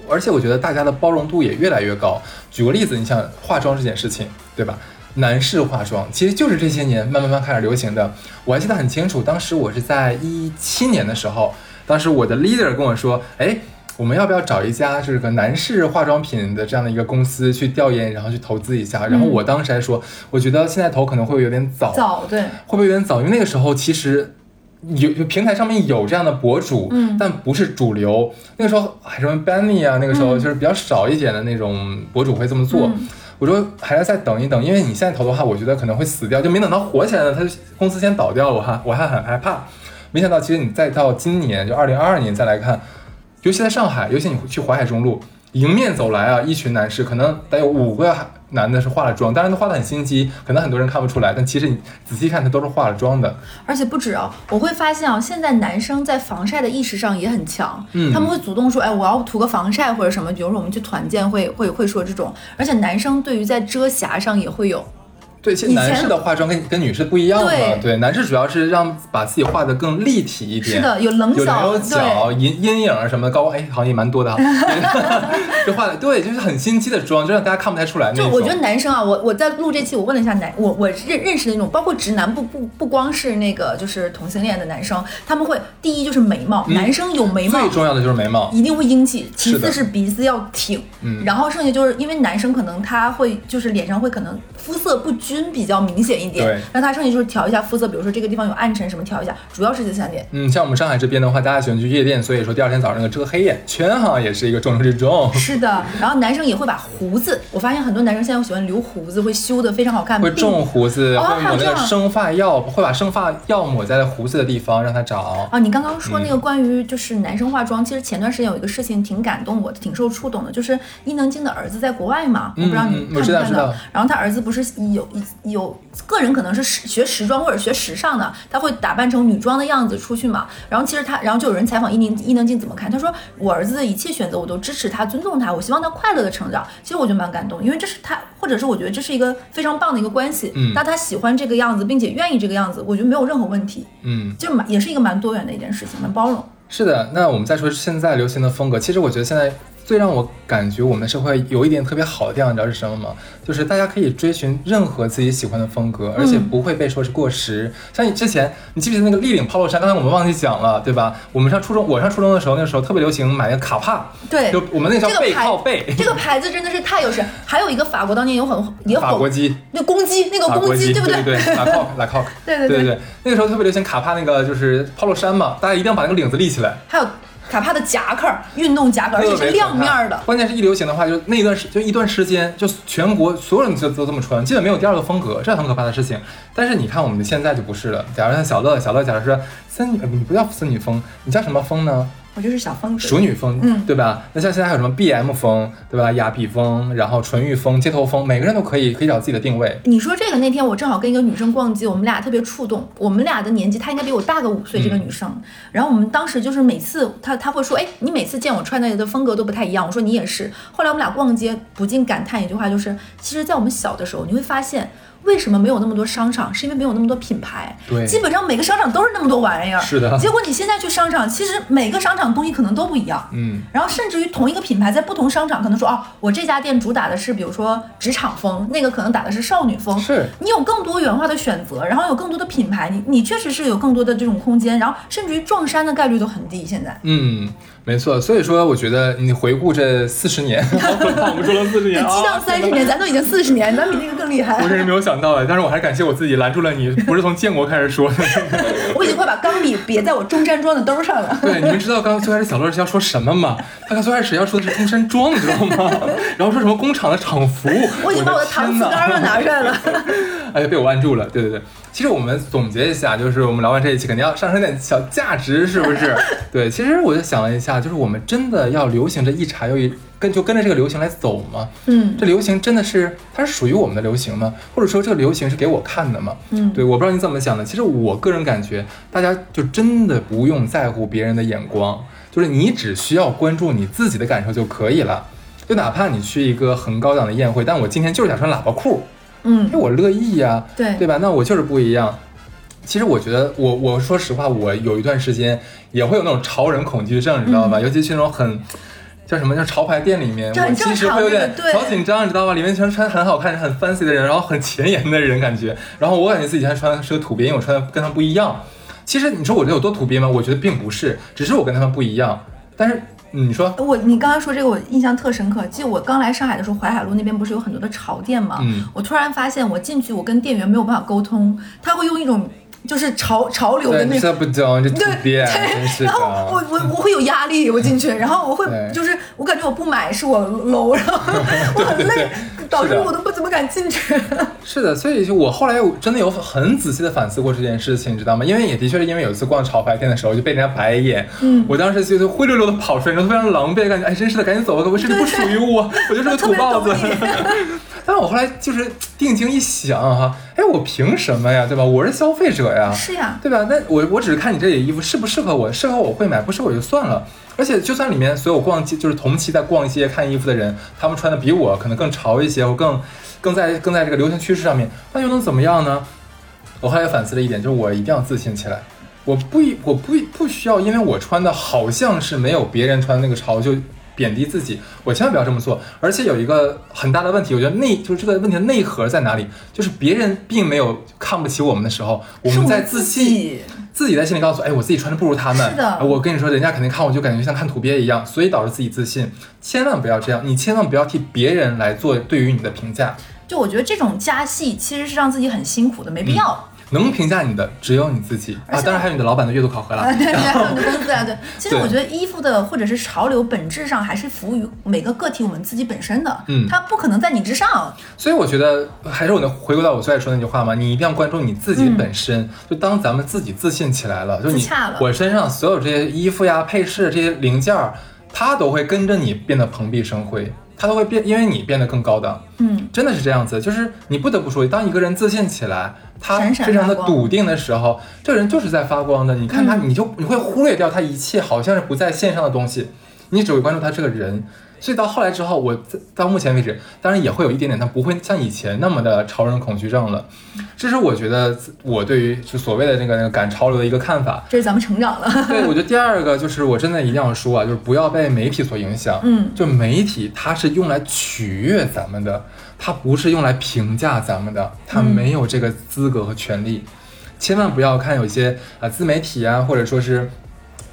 而且我觉得大家的包容度也越来越高。举个例子，你像化妆这件事情，对吧？男士化妆其实就是这些年慢慢慢开始流行的。我还记得很清楚，当时我是在一七年的时候，当时我的 leader 跟我说，哎。我们要不要找一家这个男士化妆品的这样的一个公司去调研，然后去投资一下？然后我当时还说，我觉得现在投可能会有点早，早对，会不会有点早？因为那个时候其实有有平台上面有这样的博主，嗯但不是主流。那个时候还什么 Benny 啊，那个时候就是比较少一点的那种博主会这么做。嗯我说还要再等一等，因为你现在投的话，我觉得可能会死掉，就没等到火起来呢，他就公司先倒掉了，我还我还很害怕。没想到其实你再到今年就二零二二年再来看，尤其在上海，尤其你去淮海中路，迎面走来啊，一群男士，可能得有五个男的是化了妆，当然都化的很心机，可能很多人看不出来，但其实你仔细看，他都是化了妆的。而且不止啊，我会发现啊，现在男生在防晒的意识上也很强，嗯他们会主动说，哎，我要涂个防晒或者什么。比如说我们去团建会会会说这种，而且男生对于在遮瑕上也会有，对，其实男士的化妆跟跟女士不一样嘛。对男士主要是让把自己画的更立体一点。是的有棱角有角、阴阴影儿什么的，高哎，好像也蛮多的哈。就画的对，就是很心机的妆，就让大家看不太出来那种。就我觉得男生啊，我我在录这期，我问了一下男，我我认认识的那种，包括直男，不不不光是那个就是同性恋的男生，他们会第一就是眉毛，男生有眉毛嗯最重要的就是眉毛。一定会英气，其次是鼻子要挺，嗯然后剩下就是因为男生可能他会就是脸上会可能肤色不均比较明显一点，对然后他剩下就是调一下肤色，比如说这个地方有暗沉什么调一下，主要是这三点。嗯，像我们上海这边的话，大家喜欢去夜店，所以说第二天早上那个遮黑眼圈哈，也是一个重中之重。是的，然后男生也会把胡子，我发现很多男生现在喜欢留胡子，会修的非常好看，会种胡子，哦会抹那个还有这样生发药，会把生发药抹在胡子的地方让它长。啊，你刚刚说嗯那个关于就是男生化妆，其实前段时间有一个事情挺感动我的，挺受触动的，就是伊能静的儿子在国外嘛，我不知道你看知道知道到。然后他儿子不是有有个人可能是时学时装或者学时尚的，他会打扮成女装的样子出去嘛。然后其实他，然后就有人采访伊能伊能静怎么看，他说我儿子的一切选择我都支持他，尊重他，我希望他快乐的成长。其实我就蛮感动，因为这是他，或者是我觉得这是一个非常棒的一个关系。嗯那他喜欢这个样子，并且愿意这个样子，我觉得没有任何问题。嗯，就蛮也是一个蛮多元的一件事情，蛮包容。是的。那我们再说现在流行的风格，其实我觉得现在最让我感觉我们的社会有一点特别好的地方，你知道是什么吗？就是大家可以追寻任何自己喜欢的风格，而且不会被说是过时。像你之前，你记不记得那个立领 polo 衫？刚才我们忘记讲了，对吧？我们上初中，我上初中的时候，那时候特别流行买那个卡帕，对就我们那个叫背靠背，这个牌子真的是太有神。还有一个法国当年有很也法国很鸡。那公鸡，那个公鸡，法国鸡，不对对拉 cock 拉 cock，对对 对对对，那个时候特别流行卡帕那个就是 polo 衫嘛，大家一定要把那个领子立起来，还有卡帕的夹克，运动夹克，而且是亮面儿的。关键是一流行的话，就那一段时就一段时间，就全国所有人都都这么穿，基本没有第二个风格，这是很可怕的事情。但是你看我们的现在就不是了。假如像小乐，小乐假如说森女，呃你不叫森女风，你叫什么风呢？我就是小疯子。熟女风，嗯对吧？那像现在还有什么 BM 风，对吧？雅痞风，然后纯欲风、街头风，每个人都可以可以找自己的定位。你说这个那天我正好跟一个女生逛街，我们俩特别触动。我们俩的年纪，她应该比我大个五岁，这个女生。然后我们当时就是每次她她会说，哎，你每次见我穿的的风格都不太一样。我说你也是。后来我们俩逛街，不禁感叹一句话，就是其实，在我们小的时候，你会发现。为什么没有那么多商场？是因为没有那么多品牌。对基本上每个商场都是那么多玩意儿。是的结果你现在去商场，其实每个商场东西可能都不一样。嗯，然后甚至于同一个品牌在不同商场，可能说哦，我这家店主打的是比如说职场风，那个可能打的是少女风。是你有更多元化的选择，然后有更多的品牌，你你确实是有更多的这种空间，然后甚至于撞衫的概率都很低。现在嗯，没错。所以说，我觉得你回顾这四十年，我们说了四十年，激荡三十年，咱都已经四十年，咱比那个更厉害我。真是没有想到哎，但是我还是感谢我自己拦住了你，不是从建国开始说的。我已经快把钢笔别在我中山装的兜上了。对，你们知道刚刚最开始小乐是要说什么吗？他刚最开始要说的是中山装，你知道吗？然后说什么工厂的厂服，我已经把我的搪瓷缸都拿出来了。哎呀，被我按住了。对对对，其实我们总结一下，就是我们聊完这一期，肯定要上升点小价值，是不是？对，其实我就想了一下，就是我们真的要流行这一茬又一跟就跟着这个流行来走吗？嗯这流行真的是它是属于我们的流行吗？或者说这个流行是给我看的吗？嗯对，我不知道你怎么想的。其实我个人感觉，大家就真的不用在乎别人的眼光，就是你只需要关注你自己的感受就可以了。就哪怕你去一个很高档的宴会，但我今天就是想穿喇叭裤，嗯因为我乐意呀、对对吧？那我就是不一样。其实我觉得我，我说实话，我有一段时间也会有那种潮人恐惧症，你知道吧？尤其去那种很叫什么叫潮牌店里面，我其实会有点小紧张，你知道吧？里面全穿很好看、很 fancy 的人，然后很前沿的人感觉，然后我感觉自己还穿的是个土鳖，因为我穿的跟他们不一样。其实你说我这有多土鳖吗？我觉得并不是，只是我跟他们不一样。但是嗯你说，我你刚刚说这个，我印象特深刻。记得我刚来上海的时候，淮海路那边不是有很多的潮店吗？嗯我突然发现，我进去，我跟店员没有办法沟通，他会用一种就是潮潮流的，那种。这不懂，这土对，对然后我。我我会有压力，我进去，然后我会就是我感觉我不买是我 low，然后 我很累，导致我都不怎么敢进去。是的，所以就我后来有真的有很仔细的反思过这件事情，你知道吗？因为也的确是因为有一次逛潮牌店的时候就被人家白眼，嗯，我当时就就灰溜溜的跑出来，然后非常狼狈，感觉哎，真是的，赶紧走吧，我这里不属于我，我就是个土包子。但是我后来就是定睛一想哈，哎，我凭什么呀，对吧？我是消费者呀，是呀，对吧？那我我只是看你这里衣服适不适合我，适合我会买，不适合我就算了。而且就算里面所有逛街就是同期在逛街看衣服的人，他们穿的比我可能更潮一些，或更更在更在这个流行趋势上面，那又能怎么样呢？我后来反思了一点，就是我一定要自信起来。我不一我不不需要，因为我穿的好像是没有别人穿的那个潮，就贬低自己。我千万不要这么做。而且有一个很大的问题，我觉得内就是这个问题的内核在哪里？就是别人并没有看不起我们的时候，我们在自自信己，自己在心里告诉，哎，我自己穿的不如他们。是的哎我跟你说，人家肯定看我就感觉像看土鳖一样，所以导致自己自信。千万不要这样，你千万不要替别人来做对于你的评价。就我觉得这种加戏其实是让自己很辛苦的，没必要。能评价你的只有你自己啊，当然还有你的老板的月度考核了。啊，对对，还有你的工资啊，对。其实我觉得衣服的或者是潮流，本质上还是服务于每个个体我们自己本身的，嗯它不可能在你之上。所以我觉得还是我能回归到我最爱说那句话嘛，你一定要关注你自己本身。就当咱们自己自信起来了，就你我身上所有这些衣服呀、配饰这些零件儿，它都会跟着你变得蓬荜生辉，它都会变，因为你变得更高档。嗯，真的是这样子，就是你不得不说，当一个人自信起来，他非常的笃定的时候，这个人就是在发光的。你看他，你就你会忽略掉他一切好像是不在线上的东西，你只会关注他这个人。所以到后来之后，我在到目前为止，当然也会有一点点，但不会像以前那么的潮人恐惧症了。这是我觉得我对于就所谓的那个那个赶潮流的一个看法。这是咱们成长了。对，我觉得第二个就是我真的一定要说啊，就是不要被媒体所影响。嗯，就媒体它是用来取悦咱们的，它不是用来评价咱们的，它没有这个资格和权利。千万不要看有些啊、自媒体啊，或者说是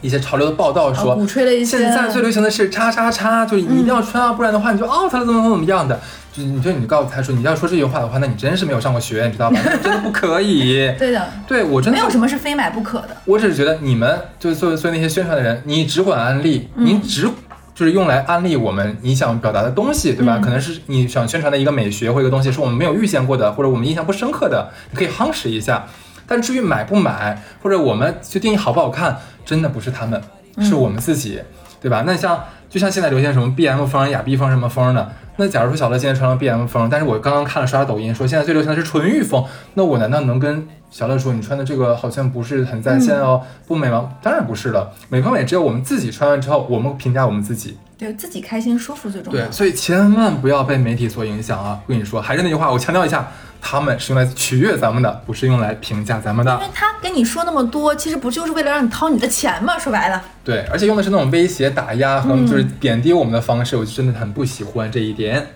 一些潮流的报道说，啊鼓吹了一些现在最流行的是叉叉叉，就你一定要穿啊，不然的话你就 out 了，怎么怎么怎么样的。就你就你告诉他说，你要说这句话的话，那你真是没有上过学，你知道吧？那真的不可以。对的，对我真的没有什么是非买不可的。我只是觉得你们就是作为作为那些宣传的人，你只管安利，你只就是用来安利我们你想表达的东西，对吧？嗯可能是你想宣传的一个美学或一个东西，是我们没有遇见过的，或者我们印象不深刻的，你可以夯实一下。但至于买不买，或者我们去定义好不好看，真的不是他们，是我们自己，对吧？那像就像现在流行什么 BM 风、雅碧风什么风的，那假如说小乐今天穿了 BM 风，但是我刚刚看了刷抖音说现在最流行的是纯欲风，那我难道能跟小乐说你穿的这个好像不是很在线哦，不美吗？当然不是了，美不美只有我们自己穿完之后，我们评价我们自己。对自己开心舒服最重要对，。所以千万不要被媒体所影响啊！我跟你说，还是那句话，我强调一下，他们是用来取悦咱们的，不是用来评价咱们的因为。他跟你说那么多，其实不就是为了让你掏你的钱吗？说白了，对，而且用的是那种威胁、打压和就是贬低我们的方式，我就真的很不喜欢这一点。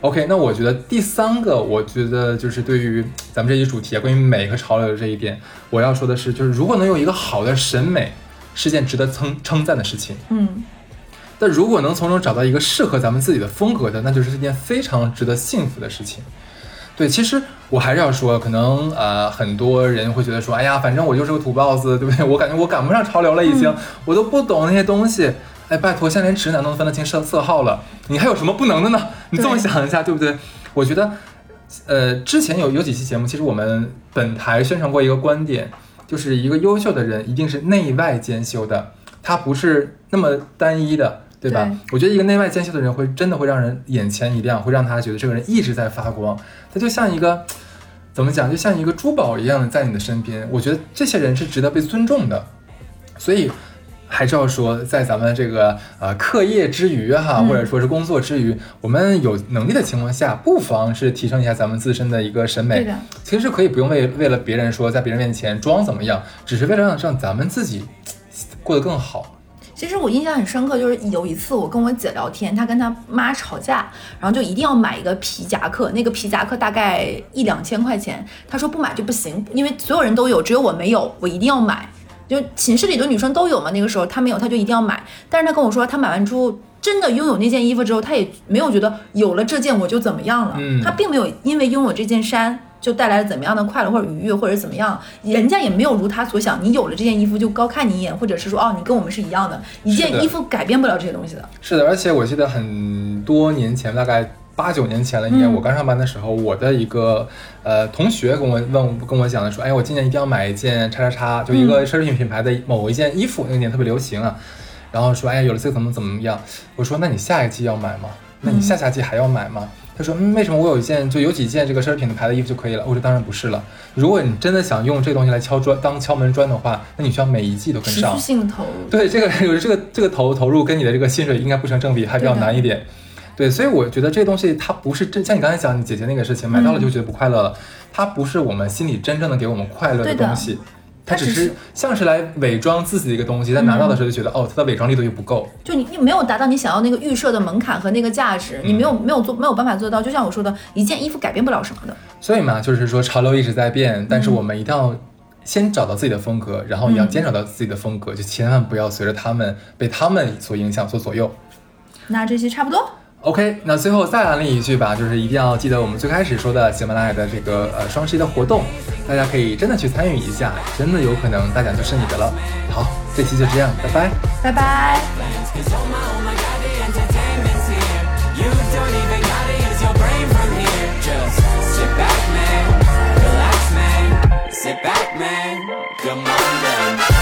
OK，那我觉得第三个，我觉得就是对于咱们这一主题啊，关于美和潮流的这一点，我要说的是，就是如果能有一个好的审美，是件值得称称赞的事情。嗯，但如果能从中找到一个适合咱们自己的风格的，那就是一件非常值得幸福的事情。对，其实我还是要说，可能呃很多人会觉得说，哎呀，反正我就是个土包子，对不对？我感觉我赶不上潮流了，已经，我都不懂那些东西。哎，拜托，现在连直男都能分得清色色号了，你还有什么不能的呢？你这么想一下，对不对？我觉得，呃，之前有有几期节目，其实我们本台宣传过一个观点，就是一个优秀的人一定是内外兼修的，他不是那么单一的，对吧？对我觉得一个内外兼修的人会真的会让人眼前一亮，会让他觉得这个人一直在发光，他就像一个怎么讲，就像一个珠宝一样的在你的身边。我觉得这些人是值得被尊重的，所以。还是要说，在咱们这个呃课业之余哈，嗯或者说是工作之余，我们有能力的情况下，不妨是提升一下咱们自身的一个审美。其实可以不用为为了别人说在别人面前装怎么样，只是为了让让咱们自己过得更好。其实我印象很深刻，就是有一次我跟我姐聊天，她跟她妈吵架，然后就一定要买一个皮夹克，那个皮夹克大概一两千块钱，她说不买就不行，因为所有人都有，只有我没有，我一定要买。就寝室里的女生都有嘛，那个时候她没有，她就一定要买。但是她跟我说，她买完之后真的拥有那件衣服之后，她也没有觉得有了这件我就怎么样了，她并没有因为拥有这件衫就带来了怎么样的快乐或者愉悦，或者怎么样，人家也没有如他所想，你有了这件衣服就高看你一眼，或者是说哦，你跟我们是一样的，一件衣服改变不了这些东西的。是的，而且我记得很多年前，大概八九年前了，应该嗯我刚上班的时候，我的一个呃同学跟我问跟我讲的说，哎，我今年一定要买一件叉叉叉，就一个奢侈品品牌的某一件衣服，那个年特别流行啊。然后说，哎，有了这个怎么怎么样？我说，那你下一季要买吗？那你下下季还要买吗？他说，嗯，为什么我有一件就有几件这个奢侈品牌的衣服就可以了？我说，当然不是了。如果你真的想用这个东西来敲砖当敲门砖的话，那你需要每一季都跟上持续。性投入，对，这个 有这个这个投投入跟你的这个薪水应该不成正比，还比较难一点。对，所以我觉得这东西它不是真像你刚才讲你姐姐那个事情，买到了就觉得不快乐了，它不是我们心里真正的给我们快乐的东西，它只是像是来伪装自己的一个东西，但拿到的时候就觉得、哦，它的伪装力度又不够。就你你没有达到你想要那个预设的门槛和那个价值，你没有嗯没有做没有办法做到。就像我说的，一件衣服改变不了什么的。所以嘛，就是说潮流一直在变，但是我们一定要先找到自己的风格，然后也要坚守到自己的风格，就千万不要随着他们被他们所影响、所左右。那这期差不多，OK，那最后再安利一句吧，就是一定要记得我们最开始说的喜马拉雅的这个呃双十一的活动，大家可以真的去参与一下，真的有可能大奖就是你的了。好，这期就这样，拜拜。拜拜。Cause oh my, oh my god, the entertainment's here. You don't even gotta use your brain from here. Just sit back, man. Relax, man. Sit back, man. Come on